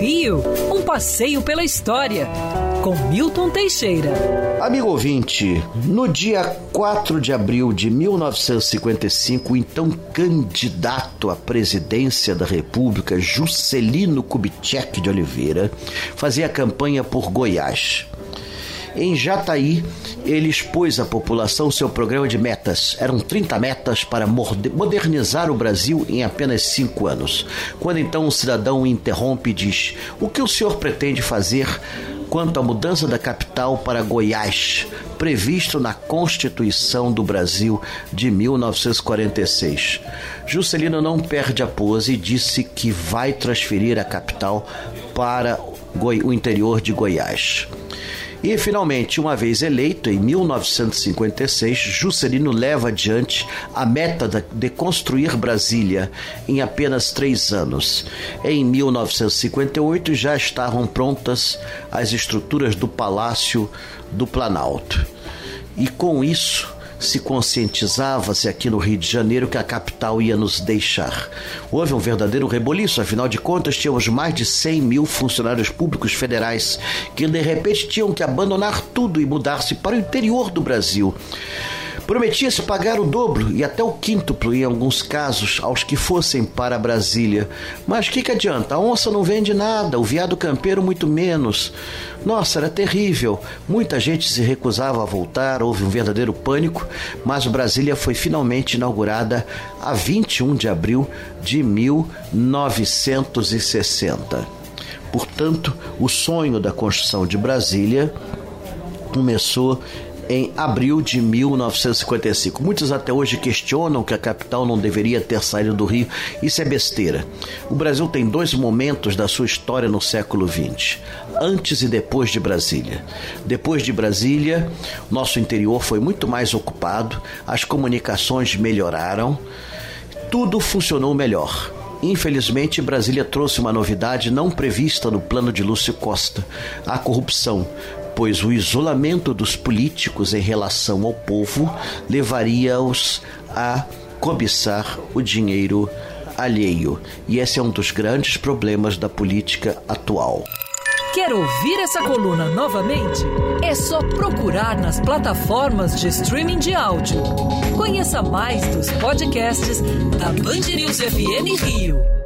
Rio, um passeio pela história, com Milton Teixeira. Amigo ouvinte, no dia 4 de abril de 1955, o então candidato à presidência da República, Juscelino Kubitschek de Oliveira, fazia campanha por Goiás. Em Jataí, ele expôs à população seu programa de metas. Eram 30 metas para modernizar o Brasil em apenas cinco anos. Quando então um cidadão interrompe e diz: O que o senhor pretende fazer quanto à mudança da capital para Goiás, previsto na Constituição do Brasil de 1946. Juscelino não perde a pose e disse que vai transferir a capital para o interior de Goiás. E, finalmente, uma vez eleito, em 1956, Juscelino leva adiante a meta de construir Brasília em apenas três anos. Em 1958 já estavam prontas as estruturas do Palácio do Planalto. E com isso, se conscientizava-se aqui no Rio de Janeiro que a capital ia nos deixar. Houve um verdadeiro reboliço, afinal de contas, tínhamos mais de 100 mil funcionários públicos federais que de repente tinham que abandonar tudo e mudar-se para o interior do Brasil. Prometia-se pagar o dobro e até o quíntuplo em alguns casos aos que fossem para Brasília. Mas que, que adianta? A onça não vende nada, o viado campeiro muito menos. Nossa, era terrível. Muita gente se recusava a voltar, houve um verdadeiro pânico, mas Brasília foi finalmente inaugurada a 21 de abril de 1960. Portanto, o sonho da construção de Brasília começou em abril de 1955. Muitos até hoje questionam que a capital não deveria ter saído do Rio. Isso é besteira. O Brasil tem dois momentos da sua história no século XX: antes e depois de Brasília. Depois de Brasília, nosso interior foi muito mais ocupado, as comunicações melhoraram, tudo funcionou melhor. Infelizmente, Brasília trouxe uma novidade não prevista no plano de Lúcio Costa: a corrupção pois o isolamento dos políticos em relação ao povo levaria-os a cobiçar o dinheiro alheio. E esse é um dos grandes problemas da política atual. Quer ouvir essa coluna novamente? É só procurar nas plataformas de streaming de áudio. Conheça mais dos podcasts da Band News FM Rio.